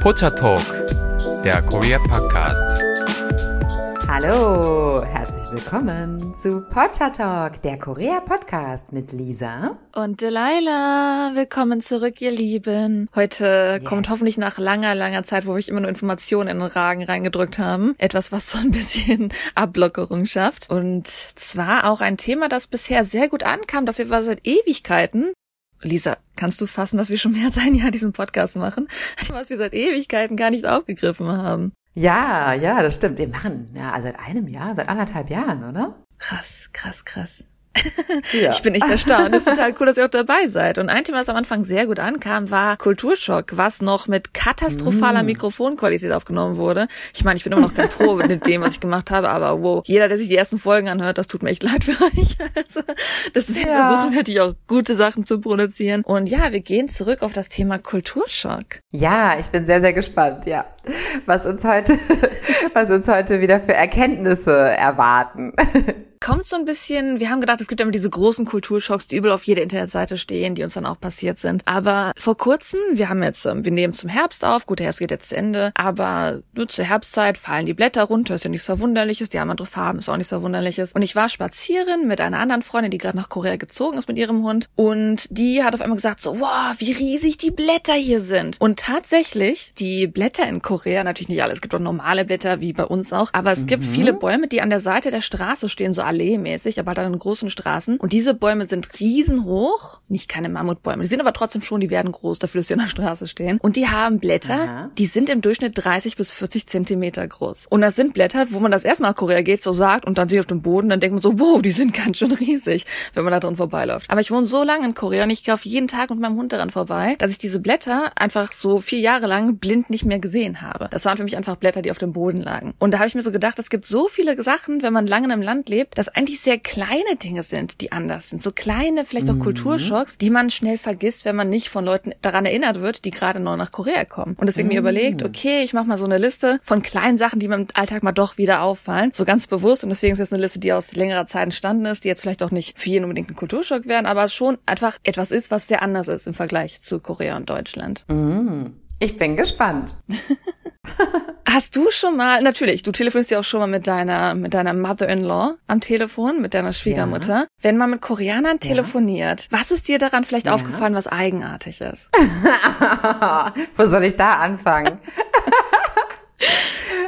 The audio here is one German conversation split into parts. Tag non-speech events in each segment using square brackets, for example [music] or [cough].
Pocha Talk, der Korea Podcast. Hallo, herzlich willkommen zu Pocha Talk, der Korea Podcast mit Lisa und Delilah. Willkommen zurück, ihr Lieben. Heute yes. kommt hoffentlich nach langer, langer Zeit, wo wir immer nur Informationen in den Ragen reingedrückt haben, etwas, was so ein bisschen [laughs] Ablockerung schafft. Und zwar auch ein Thema, das bisher sehr gut ankam, dass wir seit Ewigkeiten Lisa, kannst du fassen, dass wir schon mehr als ein Jahr diesen Podcast machen, [laughs] was wir seit Ewigkeiten gar nicht aufgegriffen haben? Ja, ja, das stimmt. Wir machen ja seit einem Jahr, seit anderthalb Jahren, oder? Krass, krass, krass. Ja. Ich bin echt erstaunt. Es ist total cool, dass ihr auch dabei seid. Und ein Thema, das am Anfang sehr gut ankam, war Kulturschock, was noch mit katastrophaler mm. Mikrofonqualität aufgenommen wurde. Ich meine, ich bin immer noch kein Pro [laughs] mit dem, was ich gemacht habe, aber wow, jeder, der sich die ersten Folgen anhört, das tut mir echt leid für [laughs] euch. Also, deswegen ja. versuchen wir natürlich auch gute Sachen zu produzieren. Und ja, wir gehen zurück auf das Thema Kulturschock. Ja, ich bin sehr, sehr gespannt, ja. Was uns heute, [laughs] was uns heute wieder für Erkenntnisse erwarten kommt so ein bisschen, wir haben gedacht, es gibt immer diese großen Kulturschocks, die übel auf jeder Internetseite stehen, die uns dann auch passiert sind. Aber vor kurzem, wir haben jetzt, ähm, wir nehmen zum Herbst auf, gut, der Herbst geht jetzt zu Ende, aber nur zur Herbstzeit fallen die Blätter runter, ist ja nichts Verwunderliches, die haben andere Farben, ist auch nichts Verwunderliches. Und ich war spazieren mit einer anderen Freundin, die gerade nach Korea gezogen ist mit ihrem Hund und die hat auf einmal gesagt so, wow, wie riesig die Blätter hier sind. Und tatsächlich, die Blätter in Korea, natürlich nicht alle, es gibt auch normale Blätter, wie bei uns auch, aber es mhm. gibt viele Bäume, die an der Seite der Straße stehen, so Allee-mäßig, aber halt an großen Straßen. Und diese Bäume sind riesenhoch. Nicht keine Mammutbäume. Die sind aber trotzdem schon, die werden groß, dafür, dass sie an der Straße stehen. Und die haben Blätter, Aha. die sind im Durchschnitt 30 bis 40 Zentimeter groß. Und das sind Blätter, wo man das erstmal Korea geht, so sagt und dann sieht auf dem Boden, dann denkt man so, wow, die sind ganz schön riesig, wenn man da drin vorbeiläuft. Aber ich wohne so lange in Korea und ich laufe jeden Tag mit meinem Hund daran vorbei, dass ich diese Blätter einfach so vier Jahre lang blind nicht mehr gesehen habe. Das waren für mich einfach Blätter, die auf dem Boden lagen. Und da habe ich mir so gedacht, es gibt so viele Sachen, wenn man lange im Land lebt, dass eigentlich sehr kleine Dinge sind, die anders sind. So kleine, vielleicht auch mhm. Kulturschocks, die man schnell vergisst, wenn man nicht von Leuten daran erinnert wird, die gerade neu nach Korea kommen. Und deswegen mhm. mir überlegt, okay, ich mache mal so eine Liste von kleinen Sachen, die mir im Alltag mal doch wieder auffallen. So ganz bewusst. Und deswegen ist jetzt eine Liste, die aus längerer Zeit entstanden ist, die jetzt vielleicht auch nicht für jeden unbedingt ein Kulturschock werden, aber schon einfach etwas ist, was sehr anders ist im Vergleich zu Korea und Deutschland. Mhm. Ich bin gespannt. [laughs] Hast du schon mal, natürlich, du telefonierst ja auch schon mal mit deiner, mit deiner Mother-in-law am Telefon, mit deiner Schwiegermutter. Ja. Wenn man mit Koreanern telefoniert, ja. was ist dir daran vielleicht ja. aufgefallen, was eigenartig ist? [laughs] Wo soll ich da anfangen? [laughs]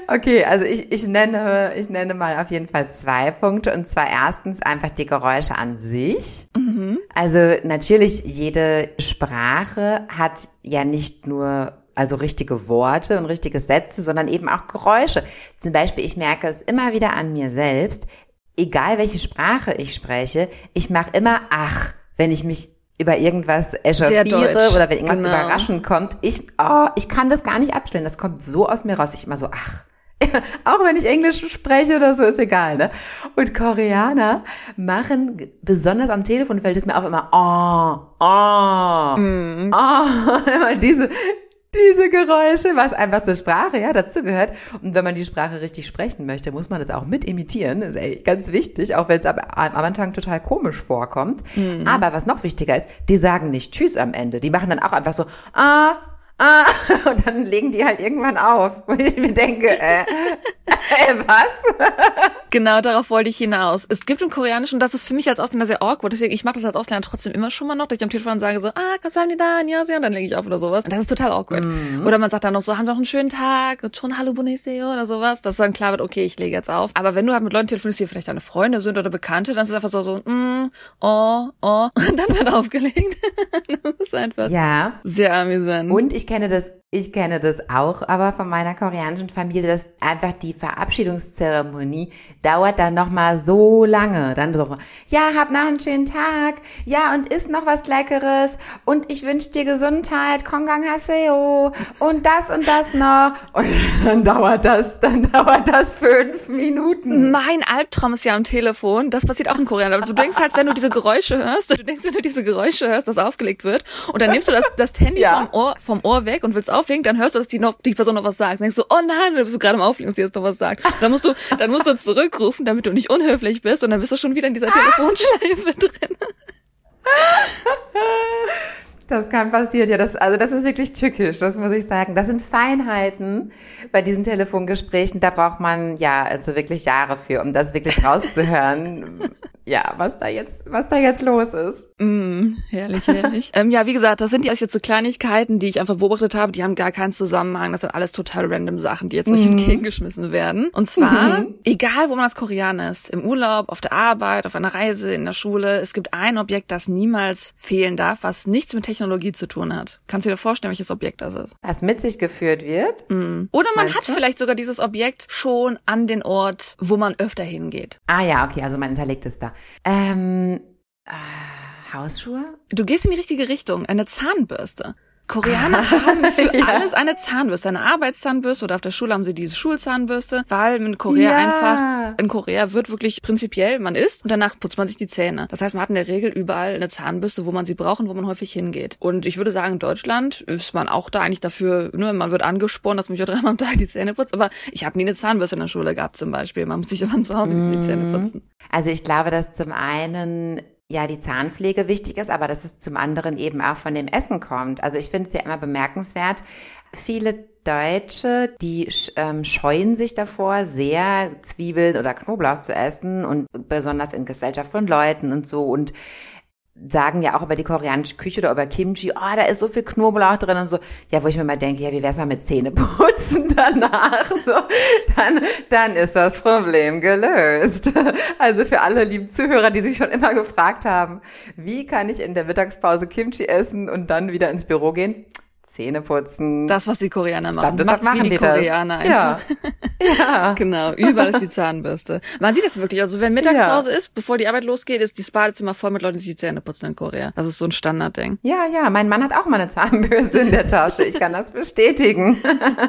Okay, also ich, ich nenne, ich nenne mal auf jeden Fall zwei Punkte. Und zwar erstens einfach die Geräusche an sich. Mhm. Also natürlich jede Sprache hat ja nicht nur also richtige Worte und richtige Sätze, sondern eben auch Geräusche. Zum Beispiel, ich merke es immer wieder an mir selbst, egal welche Sprache ich spreche, ich mache immer ach, wenn ich mich über irgendwas echauffiere oder wenn irgendwas genau. überraschend kommt. Ich, oh, ich kann das gar nicht abstellen. Das kommt so aus mir raus. Ich immer so, ach. [laughs] auch wenn ich Englisch spreche oder so, ist egal, ne? Und Koreaner machen, besonders am Telefon fällt es mir auch immer, oh, oh, mm. oh, [laughs] immer diese, diese Geräusche, was einfach zur Sprache ja dazugehört. Und wenn man die Sprache richtig sprechen möchte, muss man das auch mit imitieren. Das ist ganz wichtig, auch wenn es am, Anfang total komisch vorkommt. Mhm. Aber was noch wichtiger ist, die sagen nicht Tschüss am Ende. Die machen dann auch einfach so, ah, ah, [laughs] und dann legen die halt irgendwann auf. [laughs] Und ich mir denke, äh, äh was? [laughs] genau, darauf wollte ich hinaus. Es gibt im Koreanischen, das ist für mich als Ausländer sehr awkward, deswegen, ich mache das als Ausländer trotzdem immer schon mal noch, dass ich am Telefon sage so, ah, da, ja, und dann lege ich auf oder sowas. Und das ist total awkward. Mhm. Oder man sagt dann noch so, haben doch einen schönen Tag, und schon Hallo Boniseo oder sowas, dass dann klar wird, okay, ich lege jetzt auf. Aber wenn du halt mit Leuten telefonierst, die vielleicht deine Freunde sind oder Bekannte, dann ist es einfach so, so, mm, oh, oh, und dann wird aufgelegt. das ist einfach ja. sehr amüsant. Und ich kenne das, ich kenne das auch, aber von meiner koreanischen Familie, dass einfach die Verabschiedungszeremonie dauert dann noch mal so lange. Dann so, ja, hab noch einen schönen Tag. Ja, und isst noch was Leckeres. Und ich wünsche dir Gesundheit. Kongang Haseo. Und das und das noch. Und dann dauert das, dann dauert das fünf Minuten. Mein Albtraum ist ja am Telefon. Das passiert auch in Korea. Aber du denkst halt, wenn du diese Geräusche hörst, du denkst, wenn du diese Geräusche hörst, dass aufgelegt wird. Und dann nimmst du das, das Handy ja. vom, Ohr, vom Ohr weg und willst auflegen, dann hörst du, dass die noch, die Person noch was sagt. Dann denkst du, oh nein, du bist gerade am Auflegen, dass die jetzt noch was sagt. Dann musst du, dann musst du zurückrufen, damit du nicht unhöflich bist und dann bist du schon wieder in dieser [laughs] Telefonschleife drin. [laughs] Das kann passieren, ja. Das, also das ist wirklich tückisch, das muss ich sagen. Das sind Feinheiten bei diesen Telefongesprächen. Da braucht man ja also wirklich Jahre für, um das wirklich rauszuhören. [laughs] ja, was da jetzt, was da jetzt los ist. Mm, herrlich, herrlich. ähm, ja, wie gesagt, das sind jetzt so Kleinigkeiten, die ich einfach beobachtet habe. Die haben gar keinen Zusammenhang. Das sind alles total random Sachen, die jetzt euch mm. entgegengeschmissen werden. Und zwar, mm. egal wo man als Koreaner ist, im Urlaub, auf der Arbeit, auf einer Reise, in der Schule, es gibt ein Objekt, das niemals fehlen darf, was nichts mit Technologie zu tun hat. Kannst du dir vorstellen, welches Objekt das ist? Was mit sich geführt wird? Mm. Oder man Meinst hat du? vielleicht sogar dieses Objekt schon an den Ort, wo man öfter hingeht. Ah ja, okay, also man hinterlegt es da. Ähm, äh, Hausschuhe? Du gehst in die richtige Richtung. Eine Zahnbürste. Koreaner [laughs] haben für ja. alles eine Zahnbürste, eine Arbeitszahnbürste oder auf der Schule haben sie diese Schulzahnbürste, weil in Korea ja. einfach, in Korea wird wirklich prinzipiell, man isst und danach putzt man sich die Zähne. Das heißt, man hat in der Regel überall eine Zahnbürste, wo man sie braucht und wo man häufig hingeht. Und ich würde sagen, in Deutschland ist man auch da eigentlich dafür, nur man wird angespornt, dass man sich dreimal am Tag die Zähne putzt, aber ich habe nie eine Zahnbürste in der Schule gehabt zum Beispiel. Man muss sich aber zu Hause mm. die Zähne mhm. putzen. Also ich glaube, dass zum einen ja die Zahnpflege wichtig ist, aber dass es zum anderen eben auch von dem Essen kommt. Also ich finde es ja immer bemerkenswert. Viele Deutsche, die ähm, scheuen sich davor, sehr Zwiebeln oder Knoblauch zu essen und besonders in Gesellschaft von Leuten und so und sagen ja auch über die koreanische Küche oder über Kimchi, oh, da ist so viel Knoblauch drin und so. Ja, wo ich mir mal denke, ja, wie wär's mal mit Zähneputzen [laughs] danach? So, dann, dann ist das Problem gelöst. Also für alle lieben Zuhörer, die sich schon immer gefragt haben, wie kann ich in der Mittagspause Kimchi essen und dann wieder ins Büro gehen? Zähne putzen. Das, was die Koreaner machen. Glaub, das machen wie die, die Koreaner das. einfach. [laughs] Ja. ja. [laughs] genau, überall ist die Zahnbürste. Man sieht das wirklich. Also wenn Mittagspause ja. ist, bevor die Arbeit losgeht, ist das Badezimmer voll mit Leuten, die die Zähne putzen in Korea. Das ist so ein Standardding. Ja, ja. Mein Mann hat auch mal eine Zahnbürste in der Tasche. Ich kann das bestätigen.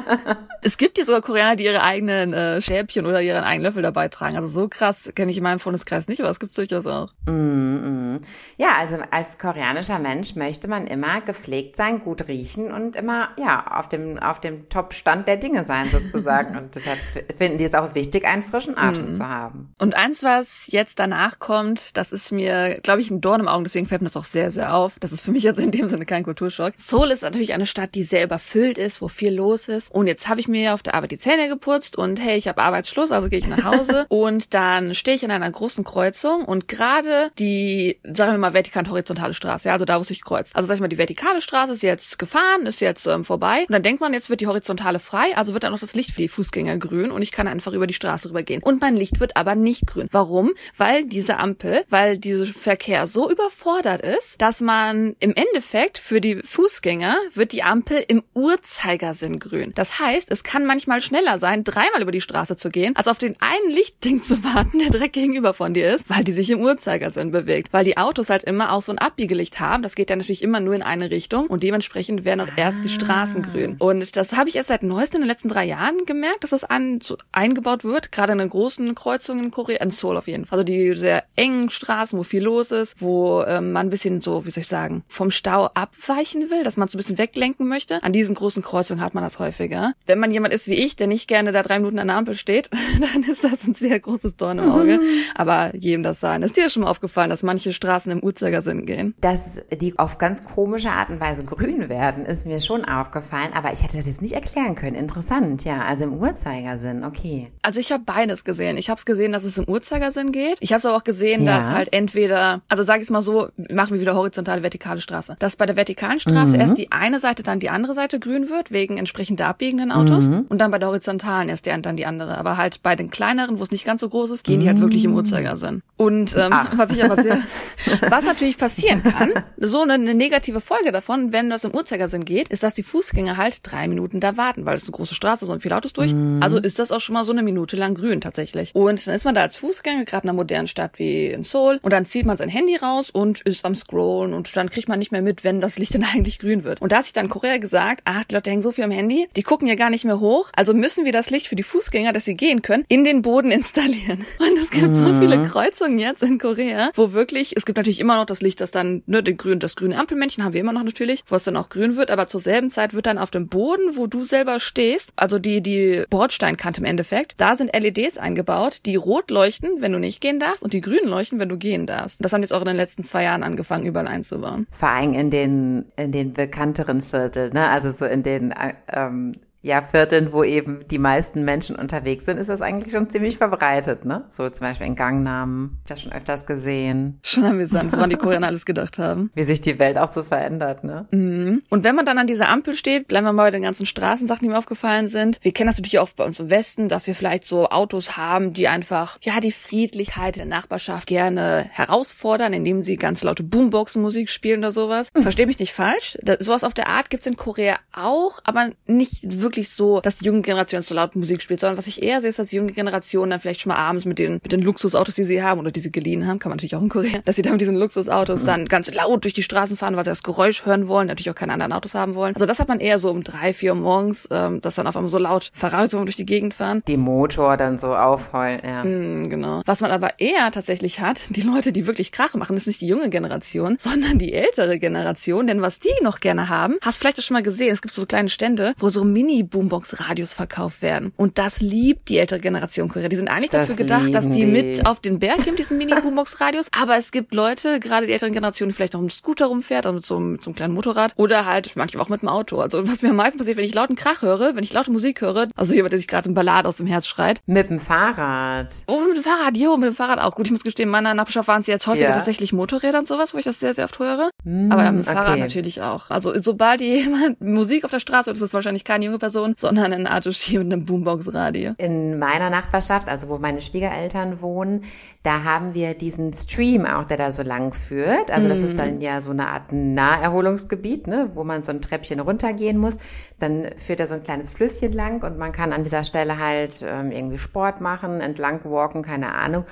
[laughs] es gibt hier sogar Koreaner, die ihre eigenen äh, Schäbchen oder ihren eigenen Löffel dabei tragen. Also so krass kenne ich in meinem Freundeskreis nicht, aber es gibt's durchaus auch. Mm, mm. Ja, also als koreanischer Mensch möchte man immer gepflegt sein, gut riechen und immer ja auf dem auf dem Top-Stand der Dinge sein sozusagen. [laughs] und deshalb finden die es auch wichtig, einen frischen Atem mm. zu haben. Und eins, was jetzt danach kommt, das ist mir, glaube ich, ein Dorn im Auge. Deswegen fällt mir das auch sehr, sehr auf. Das ist für mich jetzt in dem Sinne kein Kulturschock. Seoul ist natürlich eine Stadt, die sehr überfüllt ist, wo viel los ist. Und jetzt habe ich mir auf der Arbeit die Zähne geputzt und hey, ich habe Arbeitsschluss, also gehe ich nach Hause. [laughs] und dann stehe ich in einer großen Kreuzung und gerade die, sagen wir mal, vertikal horizontale Straße, ja, also da, wo sich kreuzt. Also sag ich mal, die vertikale Straße ist jetzt gefahren, ist jetzt ähm, vorbei. Und dann denkt man, jetzt wird die horizontale frei, also wird dann noch das Licht für die Fußgänger grün und ich kann einfach über die Straße rübergehen. Und mein Licht wird aber nicht grün. Warum? Weil diese Ampel, weil dieser Verkehr so überfordert ist, dass man im Endeffekt für die Fußgänger wird die Ampel im Uhrzeigersinn grün. Das heißt, es kann manchmal schneller sein, dreimal über die Straße zu gehen, als auf den einen Lichtding zu warten, der direkt gegenüber von dir ist, weil die sich im Uhrzeigersinn bewegt. Weil die Autos halt immer auch so ein Abbiegelicht haben. Das geht ja natürlich immer nur in eine Richtung und dementsprechend werden auch erst die Straßen grün. Und das habe ich erst seit neuestem in den letzten drei Jahren gemerkt, dass das an, so eingebaut wird, gerade in den großen Kreuzungen in Korea, in Seoul auf jeden Fall. Also die sehr engen Straßen, wo viel los ist, wo ähm, man ein bisschen so, wie soll ich sagen, vom Stau abweichen will, dass man so ein bisschen weglenken möchte. An diesen großen Kreuzungen hat man das häufiger. Wenn man jemand ist wie ich, der nicht gerne da drei Minuten an der Ampel steht, [laughs] dann ist das ein sehr großes Dorn im Auge. Mhm. Aber jedem das sein. Ist dir schon mal aufgefallen, dass manche Straßen im Uhrzeigersinn gehen? Dass die auf ganz komische Art und Weise grün werden, ist mir schon aufgefallen. Aber ich hätte das jetzt nicht erklären können. Interessant, ja. Also im Uhrzeigersinn, okay. Also ich habe beides gesehen. Ich habe es gesehen, dass es im Uhrzeigersinn geht. Ich habe es aber auch gesehen, ja. dass halt entweder, also sage ich es mal so, machen wir wieder horizontale, vertikale Straße. Dass bei der vertikalen Straße mhm. erst die eine Seite, dann die andere Seite grün wird, wegen entsprechend abbiegenden Autos. Mhm. Und dann bei der horizontalen erst die eine, dann die andere. Aber halt bei den kleineren, wo es nicht ganz so groß ist, gehen die halt wirklich im mhm. Uhrzeigersinn. Und ähm, was ich aber sehr, [laughs] was natürlich passieren kann, so eine, eine negative Folge davon, wenn das im Uhrzeigersinn geht, ist, dass die Fußgänger halt drei Minuten da warten, weil es eine große Straße ist und viele Autos durch. Mhm. Also ist das auch schon mal so eine Minute lang grün tatsächlich. Und dann ist man da als Fußgänger, gerade in einer modernen Stadt wie in Seoul, und dann zieht man sein Handy raus und ist am Scrollen und dann kriegt man nicht mehr mit, wenn das Licht dann [laughs] eigentlich grün wird. Und da hat sich dann Korea gesagt, ach, die Leute hängen so viel am Handy, die gucken ja gar nicht mehr hoch, also müssen wir das Licht für die Fußgänger, dass sie gehen können, in den Boden [laughs] installieren. Und es gibt mhm. so viele Kreuzungen jetzt in Korea, wo wirklich, es gibt natürlich immer noch das Licht, das dann, ne, den grün, das grüne Ampelmännchen haben wir immer noch natürlich, wo es dann auch grün wird, aber zur selben Zeit wird dann auf dem Boden, wo du selber stehst, also die, die Bordsteinkante im Endeffekt, da sind LEDs eingebaut, die rot leuchten, wenn du nicht gehen darfst und die grün leuchten, wenn du gehen darfst. Das haben jetzt auch in den letzten zwei Jahren angefangen, überall einzubauen. Vor allem in den, in den bekannteren Vierteln, ne? Also so in den äh, ähm, ja, Vierteln, wo eben die meisten Menschen unterwegs sind, ist das eigentlich schon ziemlich verbreitet, ne? So zum Beispiel in Gangnam, das schon öfters gesehen. Schon amüsant, woran die Koreaner alles gedacht haben. [laughs] Wie sich die Welt auch so verändert, ne? Mhm. Und wenn man dann an dieser Ampel steht, bleiben wir mal bei den ganzen Straßensachen, die mir aufgefallen sind. Wir kennen das natürlich auch bei uns im Westen, dass wir vielleicht so Autos haben, die einfach, ja, die Friedlichkeit der Nachbarschaft gerne herausfordern, indem sie ganz laute Boomboxen-Musik spielen oder sowas. Versteh mich nicht falsch. Das, sowas auf der Art gibt's in Korea auch, aber nicht wirklich wirklich so, dass die junge Generation so laut Musik spielt, sondern was ich eher sehe, ist, dass die junge Generation dann vielleicht schon mal abends mit den, mit den Luxusautos, die sie haben oder die sie geliehen haben, kann man natürlich auch in Korea, dass sie dann mit diesen Luxusautos dann ganz laut durch die Straßen fahren, weil sie das Geräusch hören wollen, natürlich auch keine anderen Autos haben wollen. Also das hat man eher so um drei, vier Uhr morgens, ähm, dass dann auf einmal so laut Ferraris durch die Gegend fahren. Die Motor dann so aufheulen, ja. Mm, genau. Was man aber eher tatsächlich hat, die Leute, die wirklich Krach machen, ist nicht die junge Generation, sondern die ältere Generation, denn was die noch gerne haben, hast vielleicht auch schon mal gesehen, es gibt so kleine Stände, wo so Mini Boombox-Radios verkauft werden. Und das liebt die ältere Generation Korea. Die sind eigentlich das dafür gedacht, dass die, die, mit auf den Berg gehen, diesen Mini-Boombox-Radios. [laughs] Aber es gibt Leute, gerade die ältere Generation, die vielleicht noch mit einem Scooter rumfährt, also mit so, einem, mit so einem kleinen Motorrad. Oder halt manchmal auch mit dem Auto. Also was mir am meisten passiert, wenn ich lauten Krach höre, wenn ich laute Musik höre, also jemand, der sich gerade ein Ballad aus dem Herz schreit. Mit dem Fahrrad. Oh, mit dem Fahrrad, jo, mit dem Fahrrad auch. Gut, ich muss gestehen, in meiner Nachbarschaft waren es jetzt häufiger ja. tatsächlich Motorräder und sowas, wo ich das sehr, sehr oft höre. Mm, Aber mit dem okay. Fahrrad natürlich auch. Also sobald jemand Musik auf der Straße, das ist wahrscheinlich keine junge Person, sondern eine Art Artushi mit einem Boombox-Radio. In meiner Nachbarschaft, also wo meine Schwiegereltern wohnen, da haben wir diesen Stream auch, der da so lang führt. Also das ist dann mhm. ja so eine Art Naherholungsgebiet, ne, wo man so ein Treppchen runtergehen muss. Dann führt er so ein kleines Flüsschen lang und man kann an dieser Stelle halt ähm, irgendwie Sport machen, entlang walken, keine Ahnung.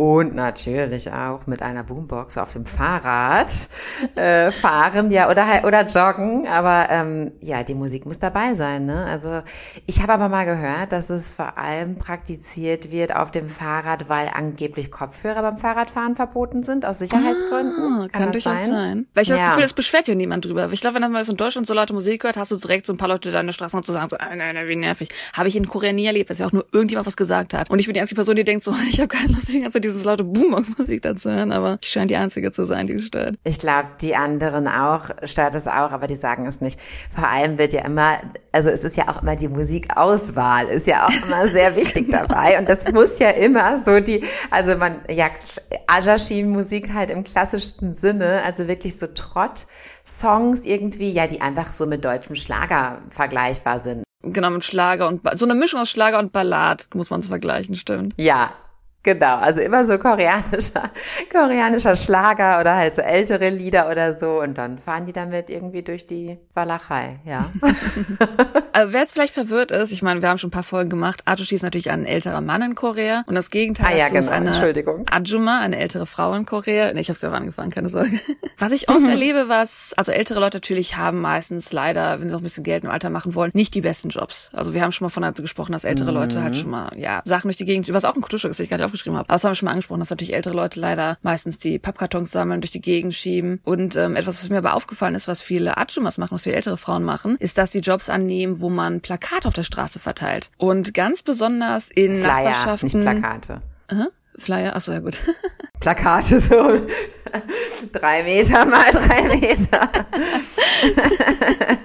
Und natürlich auch mit einer Boombox auf dem Fahrrad äh, fahren, ja, oder halt, oder joggen. Aber ähm, ja, die Musik muss dabei sein. Ne? Also ich habe aber mal gehört, dass es vor allem praktiziert wird auf dem Fahrrad, weil angeblich Kopfhörer beim Fahrradfahren verboten sind, aus Sicherheitsgründen. Ah, kann, kann durchaus sein? sein. Weil ich ja. das Gefühl, es beschwert sich niemand drüber. Ich glaube, wenn man in Deutschland so laute Musik hört, hast du direkt so ein paar Leute da in der Straße noch zu sagen, so, ah, nein, nein, wie nervig. Habe ich in Korea nie erlebt, dass ja auch nur irgendjemand was gesagt hat. Und ich bin die einzige Person, die denkt so, [laughs] ich habe keine Lust, die ganze Zeit dieses laute Boombox-Musik da zu hören, aber ich scheine die Einzige zu sein, die es stört. Ich glaube, die anderen auch, stört es auch, aber die sagen es nicht. Vor allem wird ja immer, also es ist ja auch immer die Musikauswahl, ist ja auch immer sehr [laughs] wichtig dabei. Und das muss ja immer so die, also man, ja, Ajashin-Musik halt im klassischsten Sinne, also wirklich so Trott-Songs irgendwie, ja, die einfach so mit deutschem Schlager vergleichbar sind. Genau, mit Schlager und, so eine Mischung aus Schlager und Ballad, muss man es vergleichen, stimmt. Ja, Genau, also immer so koreanischer, [laughs] koreanischer Schlager oder halt so ältere Lieder oder so und dann fahren die damit irgendwie durch die Walachei, ja. [laughs] also wer jetzt vielleicht verwirrt ist, ich meine, wir haben schon ein paar Folgen gemacht, Ajushi ist natürlich ein älterer Mann in Korea und das Gegenteil ah, ja, genau, ist eine Ajuma, eine ältere Frau in Korea. Nee, ich habe sie auch angefangen, keine Sorge. [laughs] Was ich oft mhm. erlebe, was, also ältere Leute natürlich haben meistens leider, wenn sie auch ein bisschen Geld im Alter machen wollen, nicht die besten Jobs. Also wir haben schon mal von gesprochen, dass ältere mhm. Leute halt schon mal, ja, Sachen durch die Gegend, was auch ein Kulturstück ist, ich gar nicht aufgeschrieben habe. Aber das haben wir schon mal angesprochen, dass natürlich ältere Leute leider meistens die Pappkartons sammeln, durch die Gegend schieben. Und ähm, etwas, was mir aber aufgefallen ist, was viele Ajumas machen, was viele ältere Frauen machen, ist, dass sie Jobs annehmen, wo man Plakate auf der Straße verteilt. Und ganz besonders in Flyer, Nachbarschaften. Nicht Plakate. Aha. Flyer, achso, ja gut. [laughs] Plakate so [laughs] drei Meter mal drei Meter. [laughs]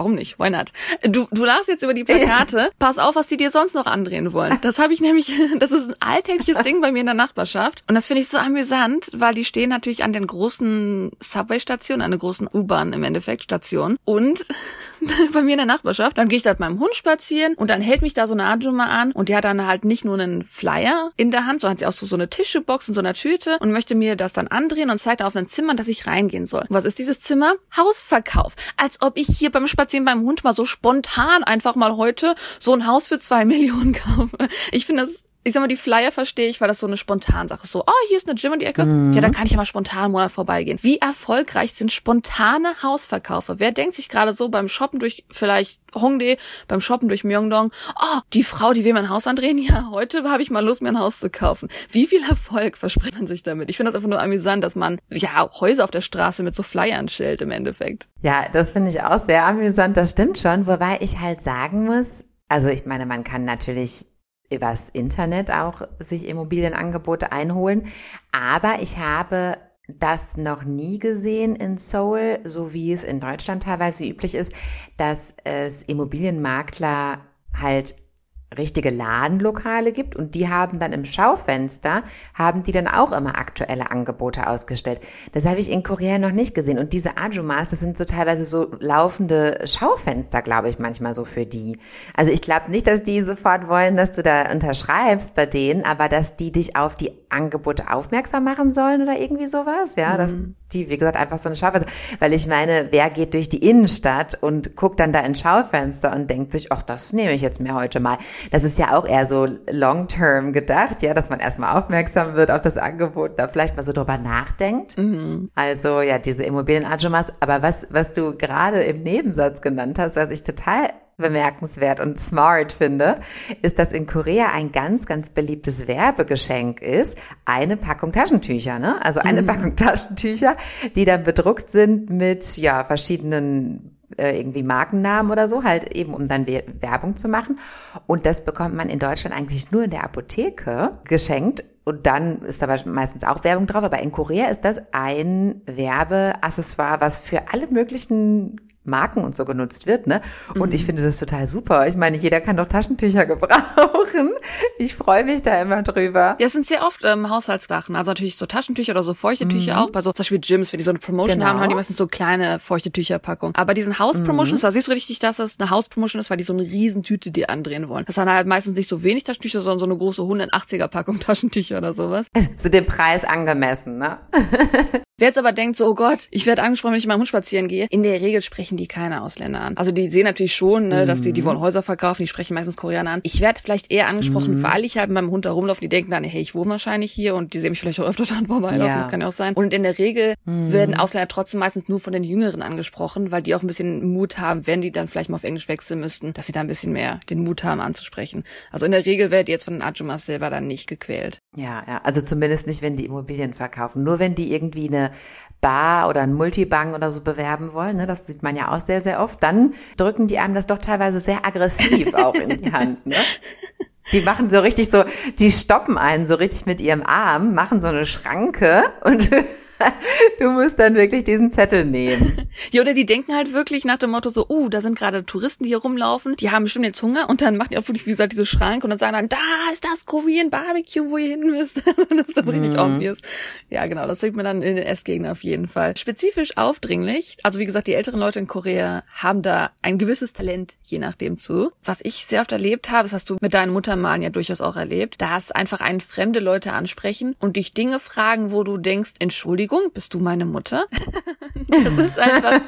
Warum nicht? Why not? Du, du lachst jetzt über die Plakate. Ja. Pass auf, was die dir sonst noch andrehen wollen. Das habe ich nämlich, [laughs] das ist ein alltägliches Ding bei mir in der Nachbarschaft. Und das finde ich so amüsant, weil die stehen natürlich an den großen Subway-Stationen, an der großen U-Bahn im Endeffekt Station. Und [laughs] bei mir in der Nachbarschaft, dann gehe ich da mit meinem Hund spazieren und dann hält mich da so eine Ajuma an und die hat dann halt nicht nur einen Flyer in der Hand, sondern hat sie auch so, so eine Tischebox und so eine Tüte und möchte mir das dann andrehen und zeigt auf ein Zimmer, dass ich reingehen soll. Und was ist dieses Zimmer? Hausverkauf. Als ob ich hier beim Spazieren beim Hund mal so spontan einfach mal heute so ein Haus für zwei [laughs] Millionen kaufe. Ich finde das ich sag mal, die Flyer verstehe ich, weil das so eine Spontansache ist. So, oh, hier ist eine Gym um die Ecke. Mhm. Ja, da kann ich ja mal spontan Monat vorbeigehen. Wie erfolgreich sind spontane Hausverkaufe? Wer denkt sich gerade so beim Shoppen durch vielleicht Hongdae, beim Shoppen durch Myeongdong, oh, die Frau, die will mein Haus andrehen, ja, heute habe ich mal Lust, mir ein Haus zu kaufen. Wie viel Erfolg verspricht man sich damit? Ich finde das einfach nur amüsant, dass man, ja, Häuser auf der Straße mit so Flyern stellt im Endeffekt. Ja, das finde ich auch sehr amüsant, das stimmt schon, wobei ich halt sagen muss, also ich meine, man kann natürlich übers Internet auch sich Immobilienangebote einholen. Aber ich habe das noch nie gesehen in Seoul, so wie es in Deutschland teilweise üblich ist, dass es Immobilienmakler halt richtige Ladenlokale gibt und die haben dann im Schaufenster, haben die dann auch immer aktuelle Angebote ausgestellt. Das habe ich in Korea noch nicht gesehen. Und diese Ajumas, das sind so teilweise so laufende Schaufenster, glaube ich, manchmal so für die. Also ich glaube nicht, dass die sofort wollen, dass du da unterschreibst bei denen, aber dass die dich auf die Angebote aufmerksam machen sollen oder irgendwie sowas, ja, mhm. dass die, wie gesagt, einfach so eine Schaufenster, weil ich meine, wer geht durch die Innenstadt und guckt dann da ins Schaufenster und denkt sich, ach, das nehme ich jetzt mir heute mal. Das ist ja auch eher so long-term gedacht, ja, dass man erstmal aufmerksam wird auf das Angebot, da vielleicht mal so drüber nachdenkt. Mhm. Also ja, diese Immobilien-Ajumas, aber was, was du gerade im Nebensatz genannt hast, was ich total bemerkenswert und smart finde, ist, dass in Korea ein ganz, ganz beliebtes Werbegeschenk ist, eine Packung Taschentücher, ne? Also eine mhm. Packung [laughs] Taschentücher, die dann bedruckt sind mit, ja, verschiedenen äh, irgendwie Markennamen oder so, halt eben, um dann Werbung zu machen. Und das bekommt man in Deutschland eigentlich nur in der Apotheke geschenkt. Und dann ist da meistens auch Werbung drauf. Aber in Korea ist das ein Werbeaccessoire, was für alle möglichen Marken und so genutzt wird, ne? Und mhm. ich finde das total super. Ich meine, jeder kann doch Taschentücher [laughs] gebrauchen. Ich freue mich da immer drüber. Ja, es sind sehr oft ähm, Haushaltssachen. Also natürlich so Taschentücher oder so feuchte Tücher mhm. auch. Bei so zum Beispiel Gyms, wenn die so eine Promotion genau. haben, haben die meistens so kleine feuchte Tücherpackungen. Aber diesen Hauspromotions, mhm. da siehst du richtig, dass das eine Hauspromotion ist, weil die so eine Riesentüte die andrehen wollen. Das sind halt meistens nicht so wenig Taschentücher, sondern so eine große 180er Packung [laughs] Taschentücher oder sowas. Zu dem Preis angemessen, ne? [laughs] Wer jetzt aber denkt, so, oh Gott, ich werde angesprochen, wenn ich mal Hund spazieren gehe, in der Regel sprechen die keine Ausländer an. Also die sehen natürlich schon, ne, mhm. dass die, die wollen Häuser verkaufen, die sprechen meistens Koreaner an. Ich werde vielleicht eher angesprochen, mhm. weil ich halt mit meinem Hund da rumlaufe, die denken dann, hey, ich wohne wahrscheinlich hier und die sehen mich vielleicht auch öfter dran [laughs] vorbeilaufen, ja. das kann ja auch sein. Und in der Regel mhm. werden Ausländer trotzdem meistens nur von den Jüngeren angesprochen, weil die auch ein bisschen Mut haben, wenn die dann vielleicht mal auf Englisch wechseln müssten, dass sie da ein bisschen mehr den Mut haben anzusprechen. Also in der Regel werdet ihr jetzt von den Ajumas selber dann nicht gequält. Ja, ja, also zumindest nicht, wenn die Immobilien verkaufen. Nur wenn die irgendwie eine Bar oder ein Multibank oder so bewerben wollen, ne, das sieht man ja auch sehr, sehr oft, dann drücken die einem das doch teilweise sehr aggressiv [laughs] auch in die Hand. Ne? Die machen so richtig so, die stoppen einen so richtig mit ihrem Arm, machen so eine Schranke und [laughs] du musst dann wirklich diesen Zettel nehmen. [laughs] ja, oder die denken halt wirklich nach dem Motto so, uh, da sind gerade Touristen, die hier rumlaufen, die haben bestimmt jetzt Hunger und dann machen die auch wirklich, wie gesagt, diese Schrank und dann sagen dann, da ist das Korean Barbecue, wo ihr hin müsst. [laughs] das ist dann richtig mhm. obvious. Ja, genau, das sieht man dann in den Essgegner auf jeden Fall. Spezifisch aufdringlich, also wie gesagt, die älteren Leute in Korea haben da ein gewisses Talent, je nachdem zu. Was ich sehr oft erlebt habe, das hast du mit deinen Muttermalen ja durchaus auch erlebt, dass einfach einen fremde Leute ansprechen und dich Dinge fragen, wo du denkst, Entschuldigung, Entschuldigung, bist du meine Mutter? [laughs] das ist einfach,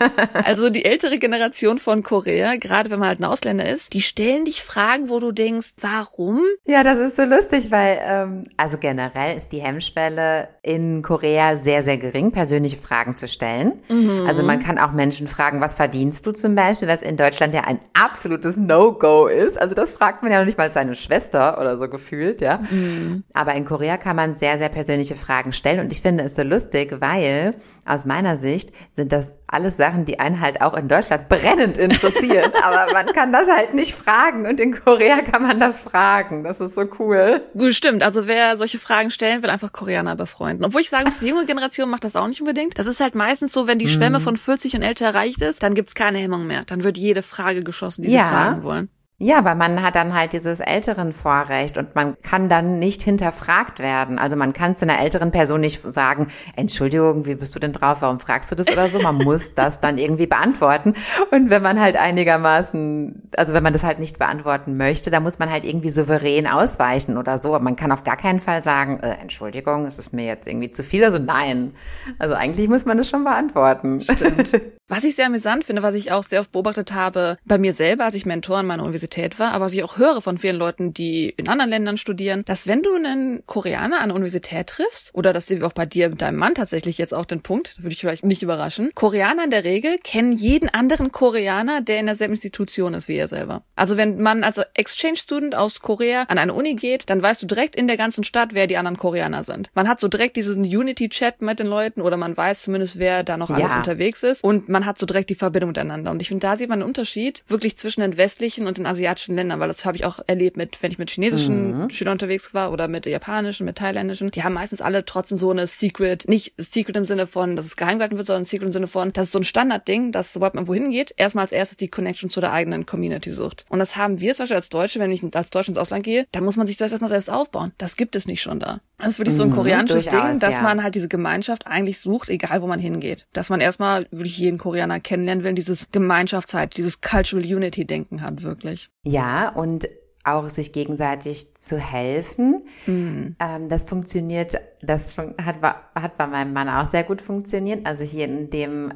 also die ältere Generation von Korea, gerade wenn man halt ein Ausländer ist, die stellen dich Fragen, wo du denkst, warum? Ja, das ist so lustig, weil, ähm, also generell ist die Hemmschwelle in Korea sehr, sehr gering, persönliche Fragen zu stellen. Mhm. Also man kann auch Menschen fragen, was verdienst du zum Beispiel, was in Deutschland ja ein absolutes No-Go ist. Also das fragt man ja noch nicht mal seine Schwester oder so gefühlt, ja. Mhm. Aber in Korea kann man sehr, sehr persönliche Fragen stellen und ich finde es so lustig, weil aus meiner Sicht sind das alles Sachen, die einen halt auch in Deutschland brennend interessieren. [laughs] Aber man kann das halt nicht fragen und in Korea kann man das fragen. Das ist so cool. Gut, stimmt. Also wer solche Fragen stellen will, einfach Koreaner befreunden. Obwohl ich sagen muss, die junge Generation macht das auch nicht unbedingt. Das ist halt meistens so, wenn die Schwemme mhm. von 40 und älter erreicht ist, dann gibt's keine Hemmung mehr. Dann wird jede Frage geschossen, die ja. sie fragen wollen. Ja, weil man hat dann halt dieses älteren Vorrecht und man kann dann nicht hinterfragt werden. Also man kann zu einer älteren Person nicht sagen, Entschuldigung, wie bist du denn drauf? Warum fragst du das oder so? Man muss [laughs] das dann irgendwie beantworten. Und wenn man halt einigermaßen also wenn man das halt nicht beantworten möchte, dann muss man halt irgendwie souverän ausweichen oder so. Aber man kann auf gar keinen Fall sagen, äh, Entschuldigung, es ist mir jetzt irgendwie zu viel. Also nein. Also eigentlich muss man das schon beantworten. Stimmt. [laughs] Was ich sehr amüsant finde, was ich auch sehr oft beobachtet habe, bei mir selber, als ich Mentor an meiner Universität war, aber was ich auch höre von vielen Leuten, die in anderen Ländern studieren, dass wenn du einen Koreaner an der Universität triffst, oder das sehen wir auch bei dir mit deinem Mann tatsächlich jetzt auch den Punkt, würde ich vielleicht nicht überraschen, Koreaner in der Regel kennen jeden anderen Koreaner, der in derselben Institution ist wie er selber. Also wenn man als Exchange-Student aus Korea an eine Uni geht, dann weißt du direkt in der ganzen Stadt, wer die anderen Koreaner sind. Man hat so direkt diesen Unity-Chat mit den Leuten oder man weiß zumindest, wer da noch alles ja. unterwegs ist und man hat so direkt die Verbindung miteinander. Und ich finde, da sieht man einen Unterschied wirklich zwischen den westlichen und den asiatischen Ländern, weil das habe ich auch erlebt mit, wenn ich mit chinesischen mhm. Schülern unterwegs war oder mit japanischen, mit thailändischen. Die haben meistens alle trotzdem so eine Secret, nicht Secret im Sinne von, dass es geheim gehalten wird, sondern Secret im Sinne von, das ist so ein Standardding, dass sobald man wohin geht, erstmal als erstes die Connection zu der eigenen Community sucht. Und das haben wir zum Beispiel als Deutsche, wenn ich als Deutsche ins Ausland gehe, da muss man sich das erstmal selbst aufbauen. Das gibt es nicht schon da. Das ist wirklich so ein mhm, koreanisches Durchaus, Ding, dass ja. man halt diese Gemeinschaft eigentlich sucht, egal wo man hingeht. Dass man erstmal wirklich jeden Koreaner kennenlernen will, dieses Gemeinschaftszeit, dieses Cultural Unity Denken hat, wirklich. Ja, und auch sich gegenseitig zu helfen. Mhm. Ähm, das funktioniert, das hat, hat bei meinem Mann auch sehr gut funktioniert. Also hier in dem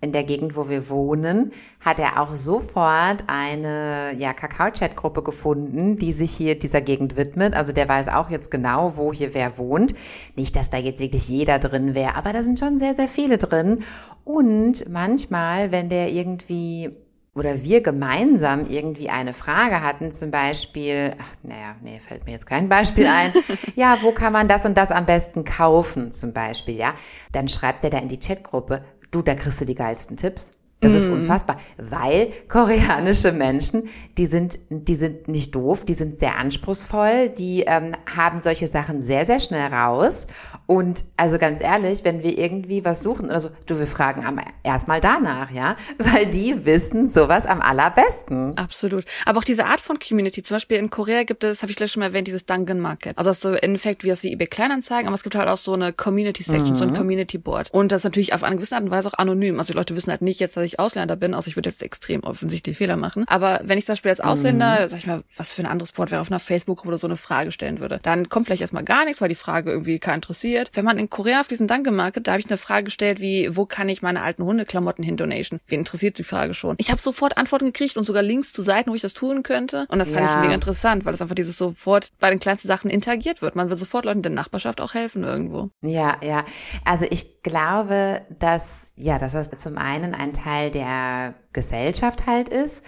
in der Gegend, wo wir wohnen, hat er auch sofort eine ja, Kakao-Chat-Gruppe gefunden, die sich hier dieser Gegend widmet. Also der weiß auch jetzt genau, wo hier wer wohnt. Nicht, dass da jetzt wirklich jeder drin wäre, aber da sind schon sehr, sehr viele drin. Und manchmal, wenn der irgendwie oder wir gemeinsam irgendwie eine Frage hatten, zum Beispiel, ach, naja, nee, fällt mir jetzt kein Beispiel ein. [laughs] ja, wo kann man das und das am besten kaufen, zum Beispiel, ja? Dann schreibt er da in die Chatgruppe, du, da kriegst du die geilsten Tipps. Das ist mhm. unfassbar, weil koreanische Menschen, die sind, die sind nicht doof, die sind sehr anspruchsvoll, die ähm, haben solche Sachen sehr, sehr schnell raus. Und also ganz ehrlich, wenn wir irgendwie was suchen oder so, du, wir fragen erstmal danach, ja, [laughs] weil die wissen sowas am allerbesten. Absolut. Aber auch diese Art von Community, zum Beispiel in Korea gibt es, habe ich gleich schon mal erwähnt, dieses Dungeon Market. Also das ist so im Endeffekt wie das wie eBay Kleinanzeigen, aber es gibt halt auch so eine Community Section, mhm. so ein mhm. Community Board. Und das ist natürlich auf eine gewisse Art und Weise auch anonym. Also die Leute wissen halt nicht jetzt, dass ich Ausländer bin, außer ich würde jetzt extrem offensichtlich Fehler machen. Aber wenn ich zum Beispiel als Ausländer, mhm. sag ich mal, was für ein anderes Board wäre auf einer Facebook-Gruppe oder so eine Frage stellen würde, dann kommt vielleicht erstmal gar nichts, weil die Frage irgendwie keinen interessiert. Wenn man in Korea auf diesen Danke Market, da habe ich eine Frage gestellt wie, wo kann ich meine alten Hundeklamotten hin donation? Wen interessiert die Frage schon? Ich habe sofort Antworten gekriegt und sogar Links zu Seiten, wo ich das tun könnte. Und das fand ja. ich mega interessant, weil es einfach dieses sofort bei den kleinsten Sachen interagiert wird. Man will sofort Leuten in der Nachbarschaft auch helfen irgendwo. Ja, ja. Also ich glaube, dass, ja, dass das zum einen ein Teil der Gesellschaft halt ist,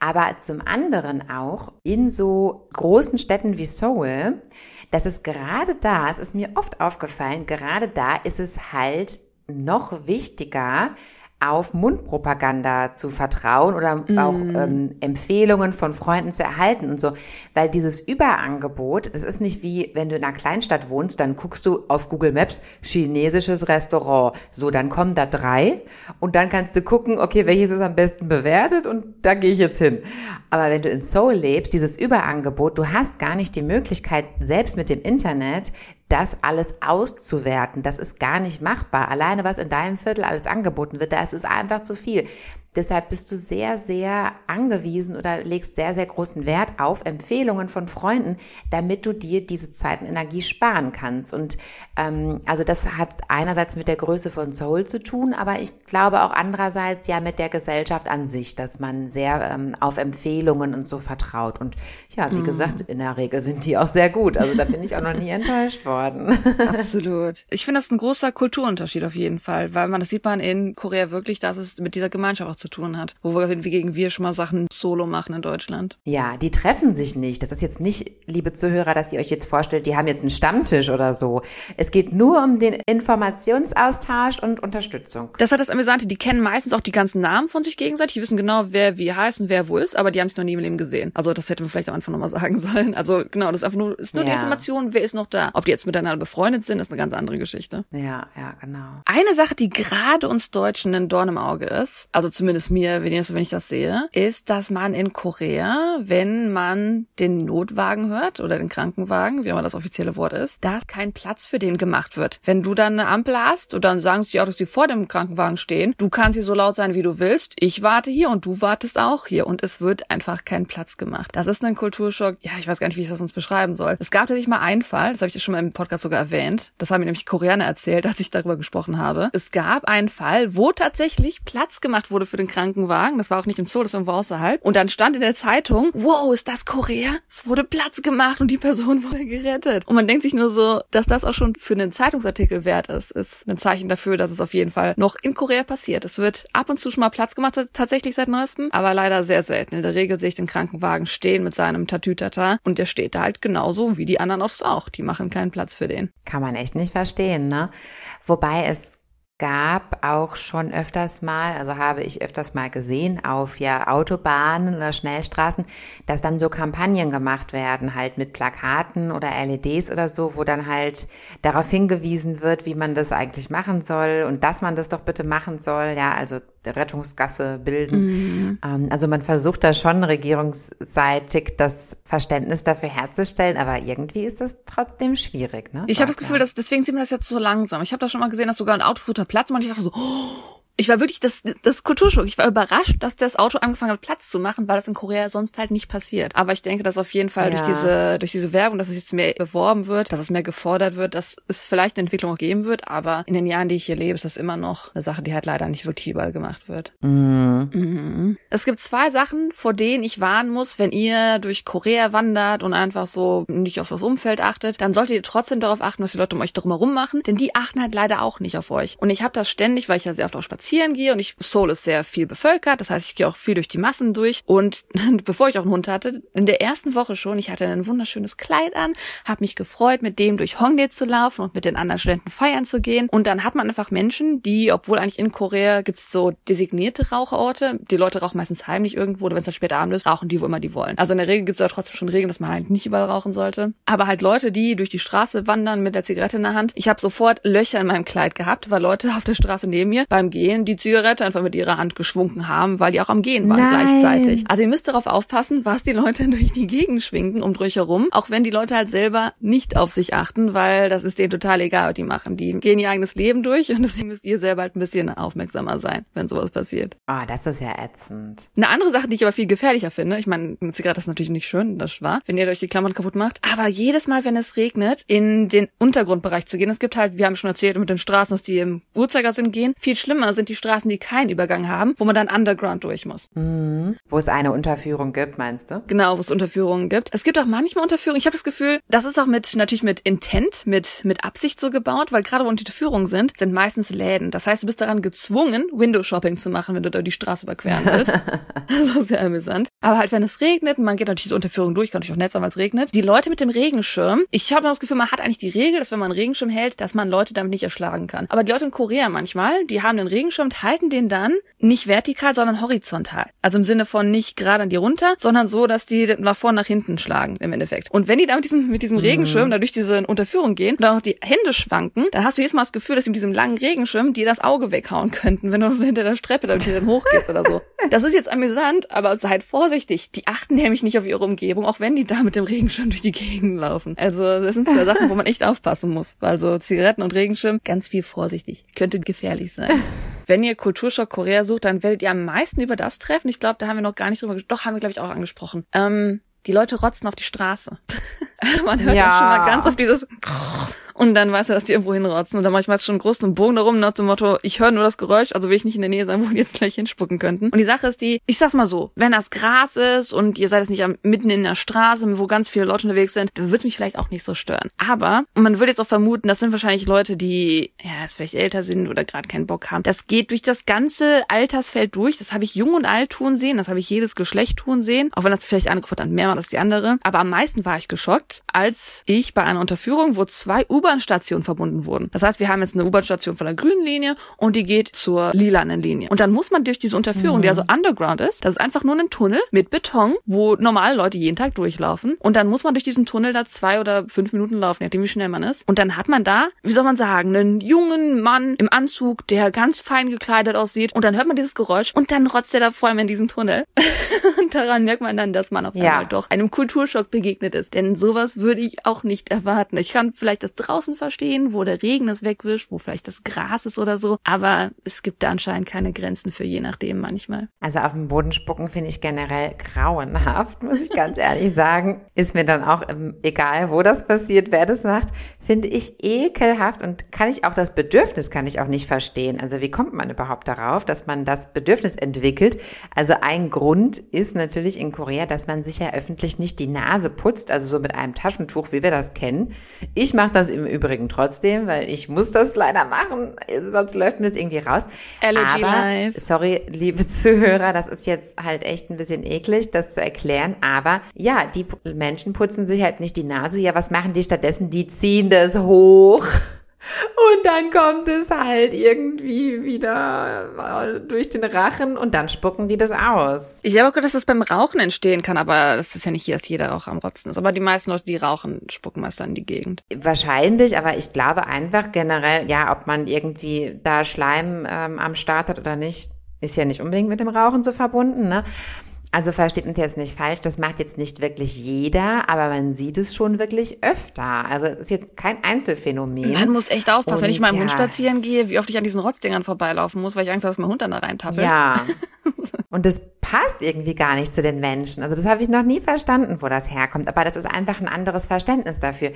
aber zum anderen auch in so großen Städten wie Seoul, dass es gerade da, es ist mir oft aufgefallen, gerade da ist es halt noch wichtiger, auf Mundpropaganda zu vertrauen oder mm. auch ähm, Empfehlungen von Freunden zu erhalten und so. Weil dieses Überangebot, das ist nicht wie, wenn du in einer Kleinstadt wohnst, dann guckst du auf Google Maps chinesisches Restaurant. So, dann kommen da drei und dann kannst du gucken, okay, welches ist am besten bewertet und da gehe ich jetzt hin. Aber wenn du in Seoul lebst, dieses Überangebot, du hast gar nicht die Möglichkeit, selbst mit dem Internet das alles auszuwerten, das ist gar nicht machbar. Alleine was in deinem Viertel alles angeboten wird, das ist einfach zu viel. Deshalb bist du sehr, sehr angewiesen oder legst sehr, sehr großen Wert auf Empfehlungen von Freunden, damit du dir diese Zeit und Energie sparen kannst. Und ähm, also das hat einerseits mit der Größe von Soul zu tun, aber ich glaube auch andererseits ja mit der Gesellschaft an sich, dass man sehr ähm, auf Empfehlungen und so vertraut. Und ja, wie mhm. gesagt, in der Regel sind die auch sehr gut. Also da bin ich auch noch nie enttäuscht worden. [laughs] Absolut. Ich finde das ein großer Kulturunterschied auf jeden Fall, weil man das sieht man in Korea wirklich, dass es mit dieser Gemeinschaft auch zu tun hat, wo wir gegen wir schon mal Sachen solo machen in Deutschland. Ja, die treffen sich nicht. Das ist jetzt nicht, liebe Zuhörer, dass ihr euch jetzt vorstellt, die haben jetzt einen Stammtisch oder so. Es geht nur um den Informationsaustausch und Unterstützung. Das hat das Amüsante, die kennen meistens auch die ganzen Namen von sich gegenseitig, die wissen genau, wer wie heißt und wer wo ist, aber die haben es noch nie im Leben gesehen. Also das hätte man vielleicht am Anfang nochmal [laughs] sagen sollen. Also genau, das ist einfach nur, ist nur ja. die Information, wer ist noch da. Ob die jetzt miteinander befreundet sind, ist eine ganz andere Geschichte. Ja, ja, genau. Eine Sache, die gerade uns Deutschen ein Dorn im Auge ist, also zumindest zumindest mir, wenn ich, das sehe, ist, dass man in Korea, wenn man den Notwagen hört oder den Krankenwagen, wie immer das offizielle Wort ist, dass kein Platz für den gemacht wird. Wenn du dann eine Ampel hast und dann sagen sie die Autos, die vor dem Krankenwagen stehen, du kannst hier so laut sein, wie du willst, ich warte hier und du wartest auch hier und es wird einfach kein Platz gemacht. Das ist ein Kulturschock. Ja, ich weiß gar nicht, wie ich das sonst beschreiben soll. Es gab tatsächlich mal einen Fall, das habe ich dir schon mal im Podcast sogar erwähnt. Das haben mir nämlich Koreaner erzählt, [laughs] als ich darüber gesprochen habe. Es gab einen Fall, wo tatsächlich Platz gemacht wurde für den Krankenwagen. Das war auch nicht in Seoul, das war außerhalb. Und dann stand in der Zeitung, wow, ist das Korea? Es wurde Platz gemacht und die Person [laughs] wurde gerettet. Und man denkt sich nur so, dass das auch schon für einen Zeitungsartikel wert ist, ist ein Zeichen dafür, dass es auf jeden Fall noch in Korea passiert. Es wird ab und zu schon mal Platz gemacht, tatsächlich seit neuestem, aber leider sehr selten. In der Regel sehe ich den Krankenwagen stehen mit seinem Tatütata und der steht da halt genauso wie die anderen Autos auch. Die machen keinen Platz für den. Kann man echt nicht verstehen, ne? Wobei es gab auch schon öfters mal, also habe ich öfters mal gesehen auf ja Autobahnen oder Schnellstraßen, dass dann so Kampagnen gemacht werden, halt mit Plakaten oder LEDs oder so, wo dann halt darauf hingewiesen wird, wie man das eigentlich machen soll und dass man das doch bitte machen soll. Ja, also Rettungsgasse bilden. Mhm. Ähm, also man versucht da schon regierungsseitig das Verständnis dafür herzustellen, aber irgendwie ist das trotzdem schwierig. Ne? Ich habe das Gefühl, dass deswegen sieht man das jetzt so langsam. Ich habe da schon mal gesehen, dass sogar ein Auto so Platz macht. Ich dachte so, oh, ich war wirklich das, das Kulturschock. Ich war überrascht, dass das Auto angefangen hat, Platz zu machen, weil das in Korea sonst halt nicht passiert. Aber ich denke, dass auf jeden Fall ja. durch diese, durch diese Werbung, dass es jetzt mehr beworben wird, dass es mehr gefordert wird, dass es vielleicht eine Entwicklung auch geben wird. Aber in den Jahren, die ich hier lebe, ist das immer noch eine Sache, die halt leider nicht wirklich überall gemacht wird. Mhm. Mhm. Es gibt zwei Sachen, vor denen ich warnen muss, wenn ihr durch Korea wandert und einfach so nicht auf das Umfeld achtet, dann solltet ihr trotzdem darauf achten, was die Leute um euch drumherum machen, denn die achten halt leider auch nicht auf euch. Und ich habe das ständig, weil ich ja sehr oft auch spazieren spazieren gehe und ich, Seoul ist sehr viel bevölkert, das heißt, ich gehe auch viel durch die Massen durch und [laughs] bevor ich auch einen Hund hatte, in der ersten Woche schon, ich hatte ein wunderschönes Kleid an, habe mich gefreut, mit dem durch Hongdae zu laufen und mit den anderen Studenten feiern zu gehen und dann hat man einfach Menschen, die, obwohl eigentlich in Korea gibt's so designierte Raucherorte, die Leute rauchen meistens heimlich irgendwo oder wenn es dann später Abend ist, rauchen die, wo immer die wollen. Also in der Regel gibt's aber trotzdem schon Regeln, dass man halt nicht überall rauchen sollte. Aber halt Leute, die durch die Straße wandern mit der Zigarette in der Hand. Ich habe sofort Löcher in meinem Kleid gehabt, weil Leute [laughs] auf der Straße neben mir beim Gehen die Zigarette einfach mit ihrer Hand geschwungen haben, weil die auch am Gehen waren Nein. gleichzeitig. Also ihr müsst darauf aufpassen, was die Leute [laughs] durch die Gegend schwingen um euch herum, auch wenn die Leute halt selber nicht auf sich achten, weil das ist denen total egal, was die machen. Die gehen ihr eigenes Leben durch und [laughs] deswegen müsst ihr selber halt ein bisschen aufmerksamer sein, wenn sowas passiert. Ah, oh, das ist ja ätzend. Eine andere Sache, die ich aber viel gefährlicher finde, ich meine, eine Zigarette ist natürlich nicht schön, das wahr, wenn ihr euch die Klammern kaputt macht, aber jedes Mal, wenn es regnet, in den Untergrundbereich zu gehen, es gibt halt, wir haben schon erzählt mit den Straßen, dass die im Uhrzeigersinn gehen, viel schlimmer sind die Straßen, die keinen Übergang haben, wo man dann underground durch muss. Mhm. Wo es eine Unterführung gibt, meinst du? Genau, wo es Unterführungen gibt. Es gibt auch manchmal Unterführungen. Ich habe das Gefühl, das ist auch mit natürlich mit Intent, mit mit Absicht so gebaut, weil gerade wo Unterführungen sind, sind meistens Läden. Das heißt, du bist daran gezwungen, Window Shopping zu machen, wenn du da die Straße überqueren willst. [laughs] das ist sehr amüsant. Aber halt, wenn es regnet, man geht natürlich so Unterführungen durch, kann natürlich auch nett sein, weil es regnet. Die Leute mit dem Regenschirm, ich habe das Gefühl, man hat eigentlich die Regel, dass wenn man einen Regenschirm hält, dass man Leute damit nicht erschlagen kann. Aber die Leute in Korea manchmal, die haben den Regenschirm und halten den dann nicht vertikal, sondern horizontal. Also im Sinne von nicht gerade an die runter, sondern so, dass die nach vorne, nach hinten schlagen im Endeffekt. Und wenn die da mit diesem, mit diesem mhm. Regenschirm da durch diese Unterführung gehen und dann auch die Hände schwanken, dann hast du jedes Mal das Gefühl, dass sie mit diesem langen Regenschirm dir das Auge weghauen könnten, wenn du [laughs] hinter der Streppe damit dann hochgehst oder so. Das ist jetzt amüsant, aber seid vorsichtig. Die achten nämlich nicht auf ihre Umgebung, auch wenn die da mit dem Regenschirm durch die Gegend laufen. Also das sind zwei Sachen, wo man echt aufpassen muss. Also Zigaretten und Regenschirm, ganz viel vorsichtig. Könnte gefährlich sein. [laughs] Wenn ihr Kulturschock Korea sucht, dann werdet ihr am meisten über das treffen. Ich glaube, da haben wir noch gar nicht drüber gesprochen. Doch, haben wir, glaube ich, auch angesprochen. Ähm, die Leute rotzen auf die Straße. [laughs] Man hört ja. dann schon mal ganz auf dieses und dann weiß er, dass die irgendwo hinrotzen. Und dann mache ich meist schon einen großen Bogen darum, nach dem Motto, ich höre nur das Geräusch, also will ich nicht in der Nähe sein, wo die jetzt gleich hinspucken könnten. Und die Sache ist die, ich sag's mal so, wenn das Gras ist und ihr seid jetzt nicht mitten in der Straße, wo ganz viele Leute unterwegs sind, dann wird mich vielleicht auch nicht so stören. Aber man würde jetzt auch vermuten, das sind wahrscheinlich Leute, die ja jetzt vielleicht älter sind oder gerade keinen Bock haben. Das geht durch das ganze Altersfeld durch. Das habe ich jung und alt tun sehen, das habe ich jedes Geschlecht tun sehen, auch wenn das vielleicht eine Gruppe dann mehr war als die andere. Aber am meisten war ich geschockt, als ich bei einer Unterführung, wo zwei Uber U-Bahn-Station verbunden wurden. Das heißt, wir haben jetzt eine U-Bahn-Station von der grünen Linie und die geht zur lilanen Linie. Und dann muss man durch diese Unterführung, mhm. die also underground ist, das ist einfach nur ein Tunnel mit Beton, wo normale Leute jeden Tag durchlaufen. Und dann muss man durch diesen Tunnel da zwei oder fünf Minuten laufen, je nachdem wie schnell man ist. Und dann hat man da, wie soll man sagen, einen jungen Mann im Anzug, der ganz fein gekleidet aussieht. Und dann hört man dieses Geräusch und dann rotzt er da vor allem in diesen Tunnel. [laughs] und daran merkt man dann, dass man auf einmal ja. doch einem Kulturschock begegnet ist. Denn sowas würde ich auch nicht erwarten. Ich kann vielleicht das draußen verstehen, wo der Regen das wegwischt, wo vielleicht das Gras ist oder so. Aber es gibt da anscheinend keine Grenzen für je nachdem manchmal. Also auf dem Boden spucken finde ich generell grauenhaft, [laughs] muss ich ganz ehrlich sagen. Ist mir dann auch egal, wo das passiert, wer das macht, finde ich ekelhaft und kann ich auch das Bedürfnis kann ich auch nicht verstehen. Also wie kommt man überhaupt darauf, dass man das Bedürfnis entwickelt? Also ein Grund ist natürlich in Korea, dass man sich ja öffentlich nicht die Nase putzt, also so mit einem Taschentuch, wie wir das kennen. Ich mache das im Übrigen trotzdem, weil ich muss das leider machen, sonst läuft mir das irgendwie raus. Allergy aber, life. sorry, liebe [laughs] Zuhörer, das ist jetzt halt echt ein bisschen eklig, das zu erklären, aber ja, die Menschen putzen sich halt nicht die Nase. Ja, was machen die stattdessen? Die ziehen das hoch. Und dann kommt es halt irgendwie wieder äh, durch den Rachen und dann spucken die das aus. Ich habe auch gehört, dass das beim Rauchen entstehen kann, aber das ist ja nicht hier, dass jeder auch am Rotzen ist. Aber die meisten Leute, die rauchen, spucken meist in die Gegend. Wahrscheinlich, aber ich glaube einfach generell, ja, ob man irgendwie da Schleim ähm, am Start hat oder nicht, ist ja nicht unbedingt mit dem Rauchen so verbunden, ne? Also versteht uns jetzt nicht falsch, das macht jetzt nicht wirklich jeder, aber man sieht es schon wirklich öfter. Also es ist jetzt kein Einzelfenomen. Man muss echt aufpassen, Und wenn ich mal im ja, Hund spazieren gehe, wie oft ich an diesen Rotzdingern vorbeilaufen muss, weil ich Angst habe, dass mein Hund dann da reintappelt. Ja. [laughs] Und das passt irgendwie gar nicht zu den Menschen. Also das habe ich noch nie verstanden, wo das herkommt. Aber das ist einfach ein anderes Verständnis dafür.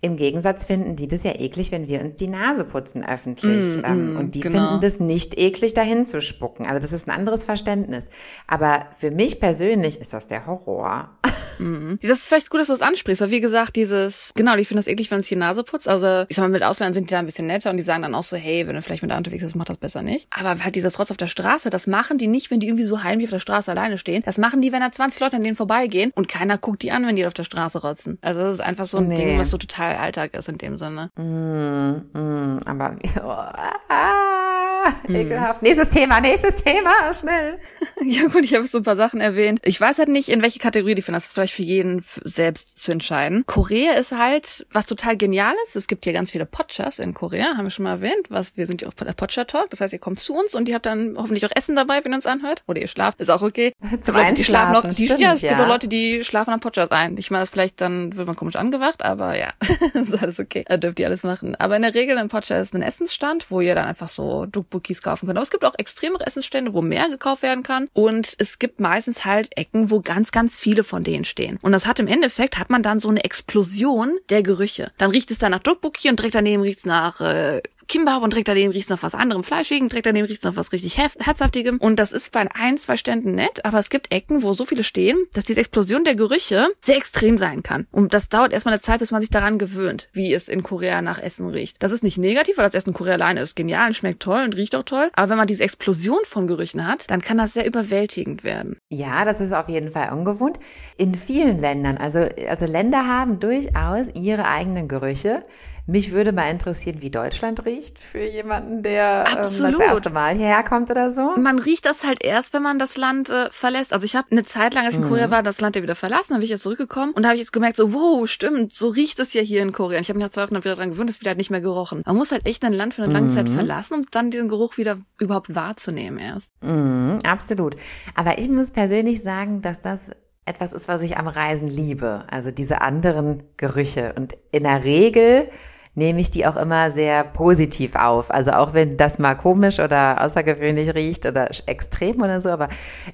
Im Gegensatz finden die das ja eklig, wenn wir uns die Nase putzen öffentlich. Mm, ähm, mm, und die genau. finden das nicht eklig, dahin zu spucken. Also das ist ein anderes Verständnis. Aber für mich persönlich ist das der Horror. Mm. Das ist vielleicht gut, dass du das ansprichst. Weil wie gesagt, dieses, genau, die finden das eklig, wenn uns die Nase putzt. Also ich sag mal, mit Ausländern sind die da ein bisschen netter und die sagen dann auch so, hey, wenn du vielleicht mit der unterwegs bist, mach das besser nicht. Aber halt dieses Rotz auf der Straße, das machen die nicht, wenn die irgendwie so heimlich auf der Straße alleine stehen. Das machen die, wenn da 20 Leute an denen vorbeigehen und keiner guckt die an, wenn die auf der Straße rotzen. Also das ist einfach so ein nee. Ding, was so total Alltag ist in dem Sinne. Mm, mm, aber [laughs] oh, ah, ekelhaft. Nächstes Thema, nächstes Thema, schnell. [laughs] ja gut, ich habe so ein paar Sachen erwähnt. Ich weiß halt nicht, in welche Kategorie die finden. Das ist vielleicht für jeden selbst zu entscheiden. Korea ist halt was total Geniales. Es gibt hier ganz viele Podchas in Korea, haben wir schon mal erwähnt. Was, wir sind ja auch bei der Podcha Talk. Das heißt, ihr kommt zu uns und ihr habt dann hoffentlich auch Essen dabei, wenn ihr uns anhört. Oder ihr schlaft, ist auch okay. [laughs] Zum Leute, die schlafen noch, die, stimmt, ja, es ja. gibt auch Leute, die schlafen am Podchas ein. Ich meine, das vielleicht dann wird man komisch angewacht, aber ja, [laughs] ist alles okay. Da dürft ihr alles machen. Aber in der Regel ein Podcha ist ein Essensstand, wo ihr dann einfach so Dukbukis kaufen könnt. Aber es gibt auch extremere Essensstände, wo mehr gekauft werden kann. Und es gibt meistens halt Ecken, wo ganz, ganz viele von denen stehen. Und das hat im Endeffekt, hat man dann so eine Explosion der Gerüche. Dann riecht es dann nach Dukbuki und direkt daneben riecht es nach äh, Kimbab und direkt daneben riecht nach was anderem Fleischigem, direkt daneben riecht nach was richtig herzhaftigem. Und das ist bei ein, zwei Ständen nett, aber es gibt Ecken, wo so viele stehen, dass diese Explosion der Gerüche sehr extrem sein kann. Und das dauert erstmal eine Zeit, bis man sich daran gewöhnt, wie es in Korea nach Essen riecht. Das ist nicht negativ, weil das Essen in Korea alleine ist genial und schmeckt toll und riecht auch toll. Aber wenn man diese Explosion von Gerüchen hat, dann kann das sehr überwältigend werden. Ja, das ist auf jeden Fall ungewohnt. In vielen Ländern, also, also Länder haben durchaus ihre eigenen Gerüche. Mich würde mal interessieren, wie Deutschland riecht für jemanden, der ähm, das erste Mal hierher kommt oder so. Man riecht das halt erst, wenn man das Land äh, verlässt. Also ich habe eine Zeit lang, als ich in Korea mhm. war, das Land ja wieder verlassen, dann bin ich jetzt zurückgekommen und da habe ich jetzt gemerkt, so wow, stimmt, so riecht es ja hier in Korea. Und ich habe mich nach zwei Wochen dann wieder dran gewöhnt, es wird halt nicht mehr gerochen. Man muss halt echt ein Land für eine lange mhm. Zeit verlassen, um dann diesen Geruch wieder überhaupt wahrzunehmen erst. Mhm, absolut. Aber ich muss persönlich sagen, dass das etwas ist, was ich am Reisen liebe. Also diese anderen Gerüche. Und in der Regel nehme ich die auch immer sehr positiv auf. Also auch wenn das mal komisch oder außergewöhnlich riecht oder extrem oder so, aber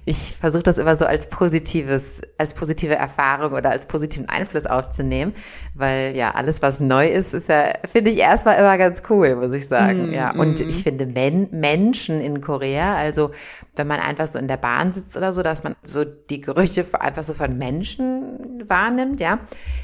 ich versuche das immer so als positives, als positive Erfahrung oder als positiven Einfluss aufzunehmen, weil ja alles, was neu ist, ist ja, finde ich erstmal immer ganz cool, muss ich sagen. Mm, ja, und mm. ich finde Men Menschen in Korea, also wenn man einfach so in der Bahn sitzt oder so, dass man so die Gerüche einfach so von Menschen wahrnimmt, ja,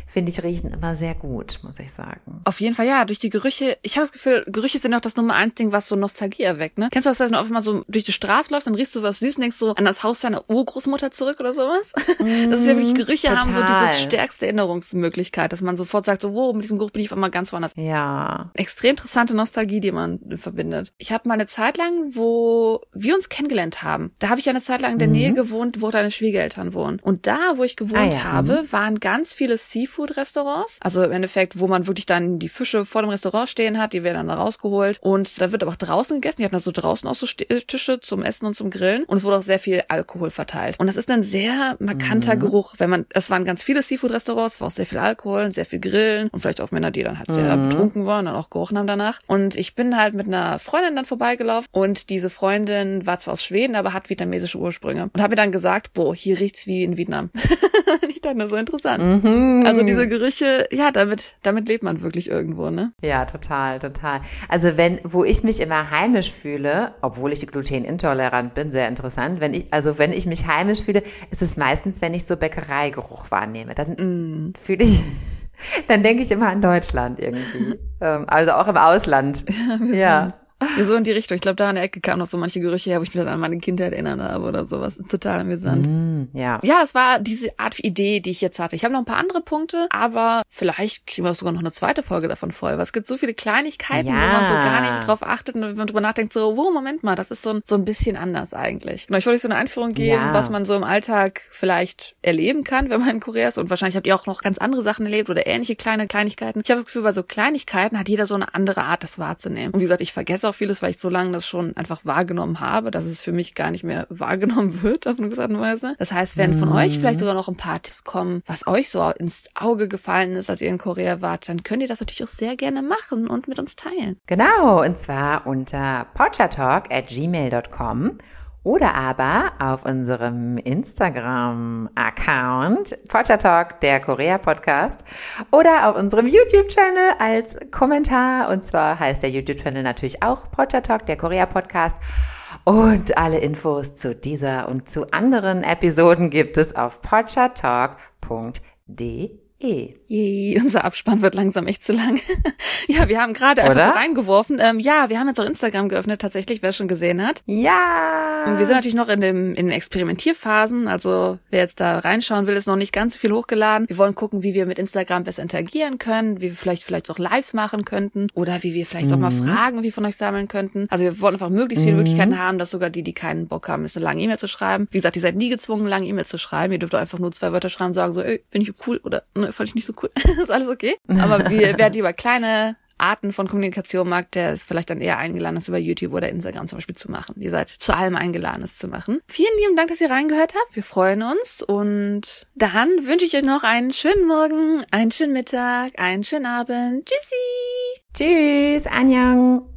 finde ich riechen immer sehr gut, muss ich sagen. Auf jeden Fall ja, durch die Gerüche. Ich habe das Gefühl, Gerüche sind auch das Nummer eins Ding, was so Nostalgie erweckt, ne? Kennst du das, dass du auf einmal so durch die Straße läufst, dann riechst du was süß und denkst so an das Haus deiner Urgroßmutter zurück oder sowas? Mm, [laughs] das ist ja wirklich, Gerüche total. haben so diese stärkste Erinnerungsmöglichkeit, dass man sofort sagt so, wow, mit diesem Geruch bin ich auf einmal ganz woanders. Ja. Extrem interessante Nostalgie, die man verbindet. Ich habe mal eine Zeit lang, wo wir uns kennengelernt haben, da habe ich ja eine Zeit lang in der mhm. Nähe gewohnt, wo deine Schwiegereltern wohnen. Und da, wo ich gewohnt ah, ja. habe, mhm. waren ganz viele Seafood-Restaurants. Also im Endeffekt, wo man wirklich dann die Fische vor dem Restaurant stehen hat, die werden dann da rausgeholt. Und da wird aber auch draußen gegessen. Die hatten da so draußen auch so äh, Tische zum Essen und zum Grillen. Und es wurde auch sehr viel Alkohol verteilt. Und das ist ein sehr markanter mhm. Geruch, wenn man, es waren ganz viele Seafood-Restaurants, es war auch sehr viel Alkohol, sehr viel Grillen und vielleicht auch Männer, die dann halt sehr mhm. betrunken waren und auch gerochen haben danach. Und ich bin halt mit einer Freundin dann vorbeigelaufen und diese Freundin war zwar aus Schweden, aber hat vietnamesische Ursprünge. Und habe mir dann gesagt, boah, hier riecht's wie in Vietnam. [laughs] ich dachte, so interessant. Mhm. Also diese Gerüche, ja, damit, damit lebt man wirklich irgendwo, ne? Ja, total, total. Also wenn, wo ich mich immer heimisch fühle, obwohl ich glutenintolerant bin, sehr interessant, wenn ich, also wenn ich mich heimisch fühle, ist es meistens, wenn ich so Bäckereigeruch wahrnehme. Dann mm. fühle ich, [laughs] dann denke ich immer an Deutschland irgendwie. [laughs] ähm, also auch im Ausland. Ja. [laughs] so in die Richtung. Ich glaube, da an der Ecke kamen noch so manche Gerüche her, wo ich mich an meine Kindheit erinnert habe oder sowas. Total amüsant. Mm, ja. Ja, das war diese Art Idee, die ich jetzt hatte. Ich habe noch ein paar andere Punkte, aber vielleicht kriegen wir sogar noch eine zweite Folge davon voll. Weil es gibt so viele Kleinigkeiten, ja. wo man so gar nicht drauf achtet und wenn man drüber nachdenkt, so, wo, Moment mal, das ist so ein, so ein bisschen anders eigentlich. Genau, ich wollte euch so eine Einführung geben, ja. was man so im Alltag vielleicht erleben kann, wenn man in Korea ist. Und wahrscheinlich habt ihr auch noch ganz andere Sachen erlebt oder ähnliche kleine Kleinigkeiten. Ich habe das Gefühl, bei so Kleinigkeiten hat jeder so eine andere Art, das wahrzunehmen. Und wie gesagt, ich vergesse auch vieles, weil ich so lange das schon einfach wahrgenommen habe, dass es für mich gar nicht mehr [laughs] wahrgenommen wird auf eine gewisse Art und Weise. Das heißt, wenn von mhm. euch vielleicht sogar noch ein paar Tipps kommen, was euch so ins Auge gefallen ist, als ihr in Korea wart, dann könnt ihr das natürlich auch sehr gerne machen und mit uns teilen. Genau, und zwar unter pochatalk at gmail.com oder aber auf unserem Instagram-Account Talk, der Korea-Podcast, oder auf unserem YouTube-Channel als Kommentar. Und zwar heißt der YouTube-Channel natürlich auch Talk, der Korea-Podcast. Und alle Infos zu dieser und zu anderen Episoden gibt es auf podchatalk.de. E. Yay, unser Abspann wird langsam echt zu lang. [laughs] ja, wir haben gerade einfach so reingeworfen. Ähm, ja, wir haben jetzt auch Instagram geöffnet, tatsächlich, wer es schon gesehen hat. Ja. Und wir sind natürlich noch in, dem, in den Experimentierphasen. Also wer jetzt da reinschauen will, ist noch nicht ganz viel hochgeladen. Wir wollen gucken, wie wir mit Instagram besser interagieren können, wie wir vielleicht vielleicht auch Lives machen könnten oder wie wir vielleicht mhm. auch mal mhm. Fragen wie von euch sammeln könnten. Also wir wollen einfach möglichst viele mhm. Möglichkeiten haben, dass sogar die, die keinen Bock haben, ist eine lange E-Mail zu schreiben. Wie gesagt, ihr seid nie gezwungen, lange E-Mail zu schreiben. Ihr dürft einfach nur zwei Wörter schreiben und sagen so, ey, finde ich cool oder ne, fand ich nicht so cool. [laughs] ist alles okay. Aber wir, wer lieber kleine Arten von Kommunikation mag, der ist vielleicht dann eher eingeladen, das über YouTube oder Instagram zum Beispiel zu machen. Ihr seid zu allem eingeladen, es zu machen. Vielen lieben Dank, dass ihr reingehört habt. Wir freuen uns und dann wünsche ich euch noch einen schönen Morgen, einen schönen Mittag, einen schönen Abend. Tschüssi! Tschüss, Anjang!